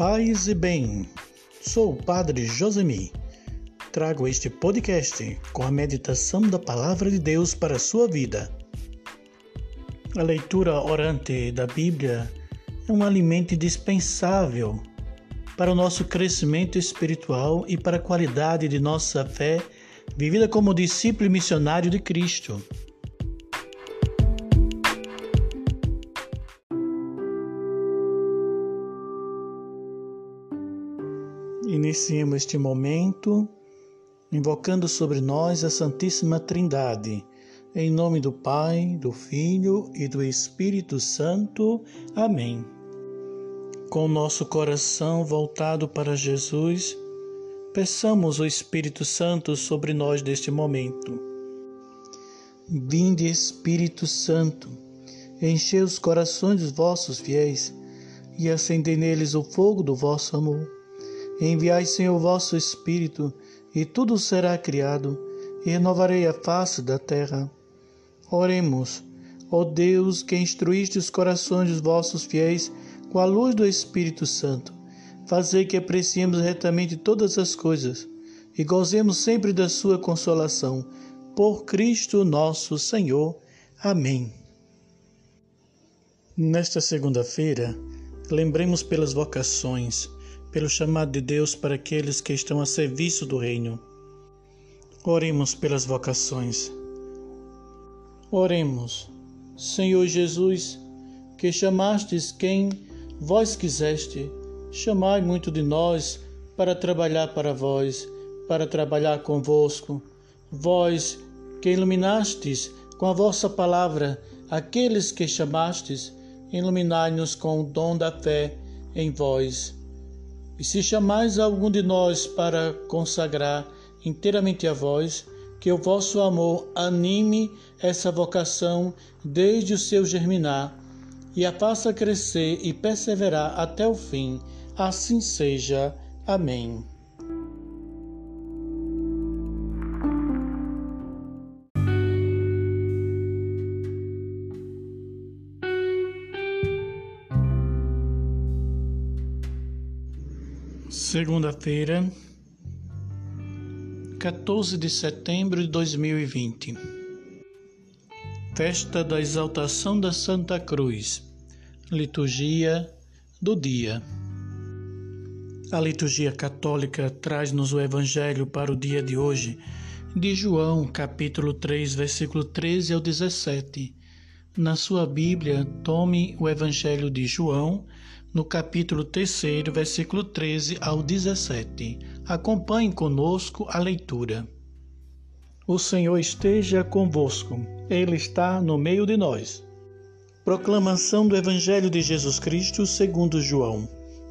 Paz e bem, sou o Padre Josemi. Trago este podcast com a meditação da Palavra de Deus para a sua vida. A leitura orante da Bíblia é um alimento indispensável para o nosso crescimento espiritual e para a qualidade de nossa fé vivida como discípulo missionário de Cristo. Iniciemos este momento invocando sobre nós a Santíssima Trindade. Em nome do Pai, do Filho e do Espírito Santo. Amém. Com nosso coração voltado para Jesus, peçamos o Espírito Santo sobre nós neste momento. Vinde, Espírito Santo, enchei os corações dos vossos fiéis e acendei neles o fogo do vosso amor. Enviai, Senhor, vosso Espírito, e tudo será criado, e renovarei a face da terra. Oremos, ó Deus, que instruíste os corações dos vossos fiéis com a luz do Espírito Santo. Fazei que apreciemos retamente todas as coisas e gozemos sempre da sua consolação. Por Cristo nosso Senhor. Amém. Nesta segunda-feira, lembremos pelas vocações pelo chamado de Deus para aqueles que estão a serviço do Reino. Oremos pelas vocações. Oremos, Senhor Jesus, que chamastes quem vós quiseste, chamai muito de nós para trabalhar para vós, para trabalhar convosco. Vós que iluminastes com a vossa palavra aqueles que chamastes, iluminai-nos com o dom da fé em vós e se chamais algum de nós para consagrar inteiramente a vós, que o vosso amor anime essa vocação desde o seu germinar e a faça crescer e perseverar até o fim. Assim seja. Amém. Segunda-feira, 14 de setembro de 2020. Festa da Exaltação da Santa Cruz. Liturgia do dia. A liturgia católica traz-nos o evangelho para o dia de hoje, de João, capítulo 3, versículo 13 ao 17. Na sua Bíblia, tome o evangelho de João, no capítulo 3, versículo 13 ao 17. Acompanhe conosco a leitura. O Senhor esteja convosco, Ele está no meio de nós. Proclamação do Evangelho de Jesus Cristo segundo João.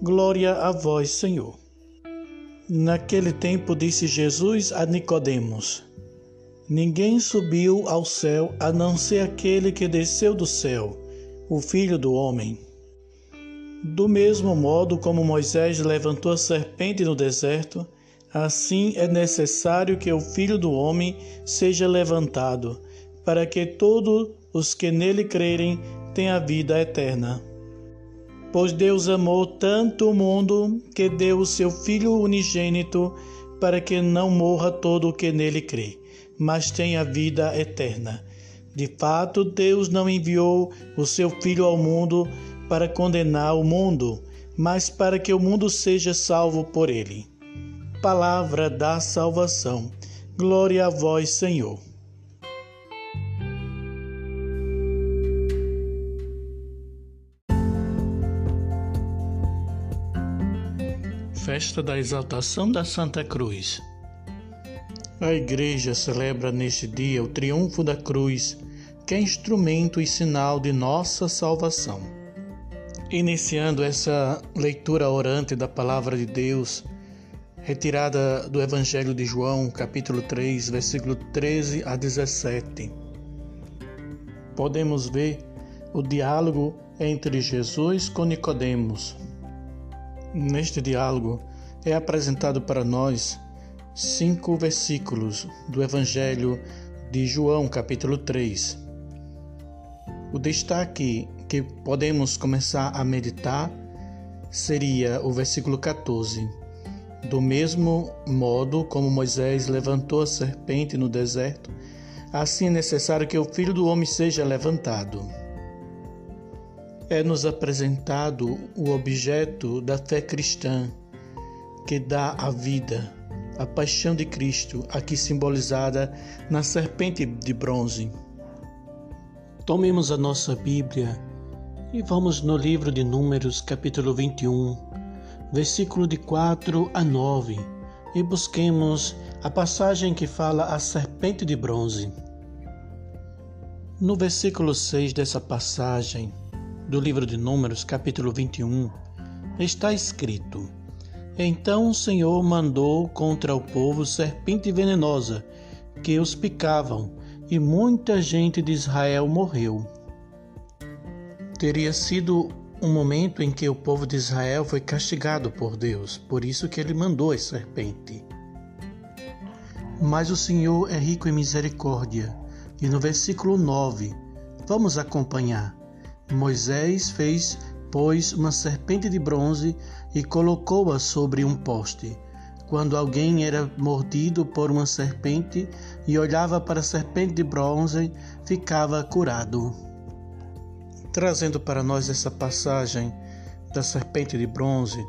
Glória a vós, Senhor. Naquele tempo disse Jesus a Nicodemos: Ninguém subiu ao céu a não ser aquele que desceu do céu, o Filho do homem. Do mesmo modo como Moisés levantou a serpente no deserto, assim é necessário que o Filho do Homem seja levantado, para que todos os que nele crerem tenham vida eterna. Pois Deus amou tanto o mundo que deu o seu Filho unigênito, para que não morra todo o que nele crê, mas tenha vida eterna. De fato, Deus não enviou o seu Filho ao mundo para condenar o mundo, mas para que o mundo seja salvo por ele. Palavra da salvação. Glória a vós, Senhor. Festa da Exaltação da Santa Cruz. A Igreja celebra neste dia o triunfo da cruz, que é instrumento e sinal de nossa salvação. Iniciando essa leitura orante da palavra de Deus, retirada do Evangelho de João, capítulo 3, versículo 13 a 17. Podemos ver o diálogo entre Jesus com Nicodemos. Neste diálogo é apresentado para nós cinco versículos do Evangelho de João, capítulo 3. O destaque que podemos começar a meditar seria o versículo 14. Do mesmo modo como Moisés levantou a serpente no deserto, assim é necessário que o Filho do Homem seja levantado. É-nos apresentado o objeto da fé cristã, que dá a vida, a paixão de Cristo, aqui simbolizada na serpente de bronze. Tomemos a nossa Bíblia e vamos no livro de Números, capítulo 21, versículo de 4 a 9, e busquemos a passagem que fala a serpente de bronze. No versículo 6 dessa passagem do livro de Números, capítulo 21, está escrito: Então o Senhor mandou contra o povo serpente venenosa que os picavam, e muita gente de Israel morreu teria sido um momento em que o povo de Israel foi castigado por Deus, por isso que ele mandou a serpente. Mas o Senhor é rico em misericórdia, e no versículo 9, vamos acompanhar. Moisés fez, pois, uma serpente de bronze e colocou-a sobre um poste. Quando alguém era mordido por uma serpente e olhava para a serpente de bronze, ficava curado trazendo para nós essa passagem da serpente de bronze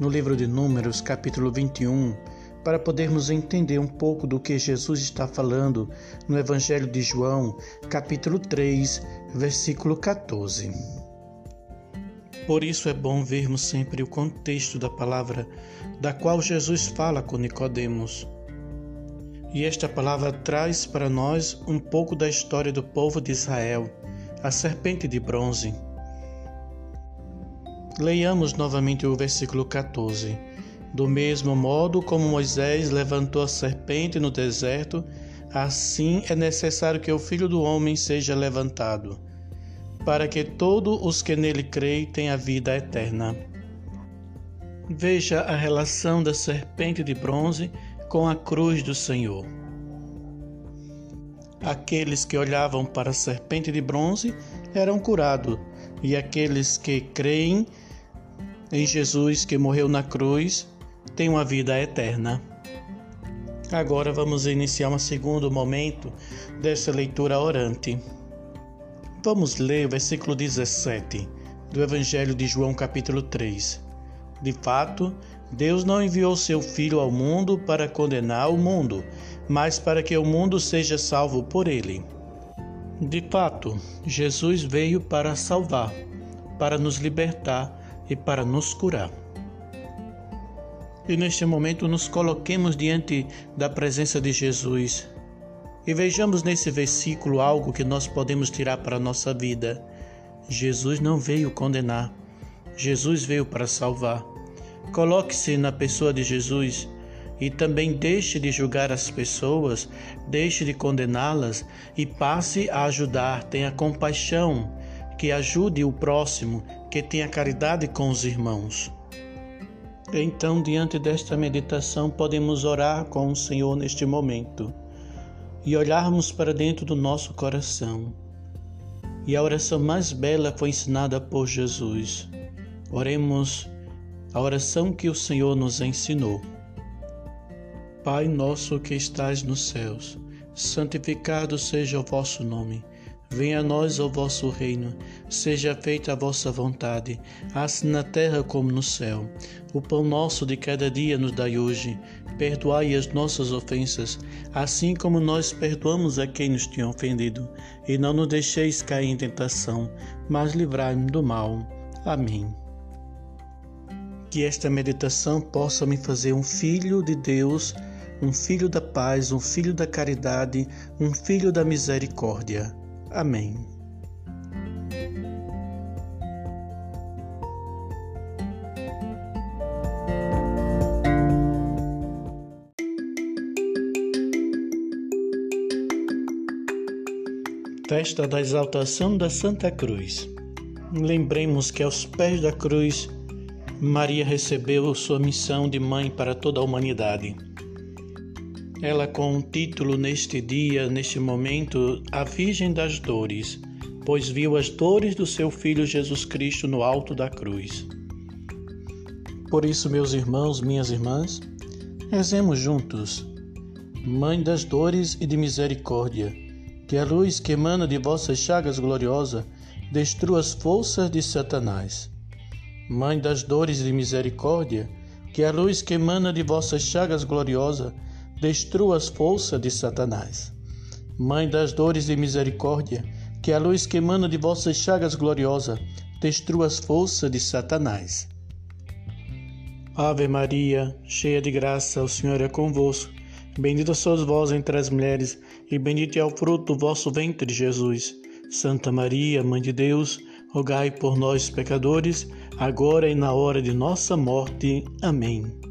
no livro de Números, capítulo 21, para podermos entender um pouco do que Jesus está falando no Evangelho de João, capítulo 3, versículo 14. Por isso é bom vermos sempre o contexto da palavra da qual Jesus fala com Nicodemos. E esta palavra traz para nós um pouco da história do povo de Israel a serpente de bronze. Leiamos novamente o versículo 14. Do mesmo modo como Moisés levantou a serpente no deserto, assim é necessário que o Filho do Homem seja levantado, para que todos os que nele creem tenham vida eterna. Veja a relação da serpente de bronze com a cruz do Senhor. Aqueles que olhavam para a serpente de bronze eram curados, e aqueles que creem em Jesus que morreu na cruz têm uma vida eterna. Agora vamos iniciar um segundo momento dessa leitura orante. Vamos ler o versículo 17 do Evangelho de João, capítulo 3. De fato, Deus não enviou seu Filho ao mundo para condenar o mundo, mas para que o mundo seja salvo por ele. De fato, Jesus veio para salvar, para nos libertar e para nos curar. E neste momento nos coloquemos diante da presença de Jesus e vejamos nesse versículo algo que nós podemos tirar para a nossa vida. Jesus não veio condenar, Jesus veio para salvar. Coloque-se na pessoa de Jesus e também deixe de julgar as pessoas, deixe de condená-las e passe a ajudar, tenha compaixão, que ajude o próximo, que tenha caridade com os irmãos. Então, diante desta meditação, podemos orar com o Senhor neste momento e olharmos para dentro do nosso coração. E a oração mais bela foi ensinada por Jesus. Oremos a oração que o Senhor nos ensinou. Pai nosso que estais nos céus, santificado seja o vosso nome. Venha a nós o vosso reino, seja feita a vossa vontade, assim na terra como no céu. O pão nosso de cada dia nos dai hoje. Perdoai as nossas ofensas, assim como nós perdoamos a quem nos tinha ofendido. E não nos deixeis cair em tentação, mas livrai-me do mal. Amém. Que esta meditação possa me fazer um filho de Deus um filho da paz, um filho da caridade, um filho da misericórdia. Amém. Festa da exaltação da Santa Cruz. Lembremos que aos pés da cruz, Maria recebeu sua missão de mãe para toda a humanidade ela com um título neste dia, neste momento, a Virgem das Dores, pois viu as dores do seu Filho Jesus Cristo no alto da cruz. Por isso, meus irmãos, minhas irmãs, rezemos juntos. Mãe das dores e de misericórdia, que a luz que emana de vossas chagas gloriosa destrua as forças de Satanás. Mãe das dores e de misericórdia, que a luz que emana de vossas chagas gloriosa destrua as forças de Satanás. Mãe das dores e misericórdia, que a luz que emana de vossas chagas gloriosa destrua as forças de Satanás. Ave Maria, cheia de graça, o Senhor é convosco. Bendita sois vós entre as mulheres, e bendito é o fruto do vosso ventre, Jesus. Santa Maria, Mãe de Deus, rogai por nós, pecadores, agora e na hora de nossa morte. Amém.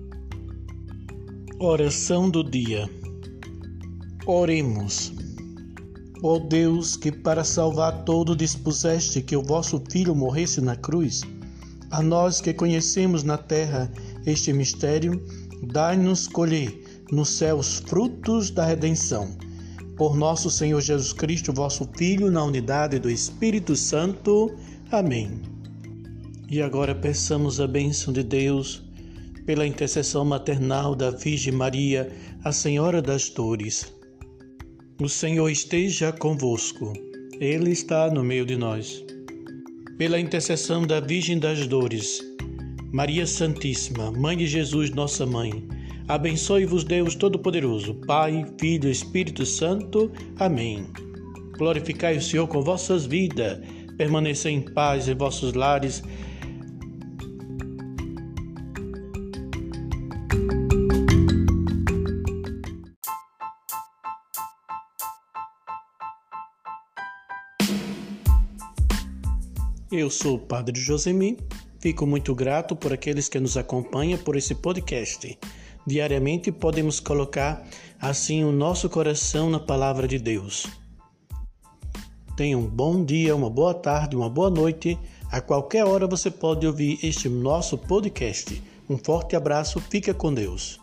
Oração do dia. Oremos. Ó Deus, que para salvar todo dispuseste que o vosso Filho morresse na cruz, a nós que conhecemos na terra este mistério, dai-nos colher nos céus frutos da redenção. Por nosso Senhor Jesus Cristo, vosso Filho, na unidade do Espírito Santo. Amém. E agora peçamos a bênção de Deus pela intercessão maternal da Virgem Maria, a Senhora das Dores. O Senhor esteja convosco, Ele está no meio de nós. Pela intercessão da Virgem das Dores, Maria Santíssima, Mãe de Jesus, nossa Mãe, abençoe-vos Deus Todo-Poderoso, Pai, Filho e Espírito Santo. Amém. Glorificai o Senhor com vossas vidas permanecer em paz em vossos lares. Eu sou o Padre Josemi, fico muito grato por aqueles que nos acompanham por esse podcast. Diariamente podemos colocar assim o nosso coração na palavra de Deus. Tenha um bom dia, uma boa tarde, uma boa noite. A qualquer hora você pode ouvir este nosso podcast. Um forte abraço, fica com Deus.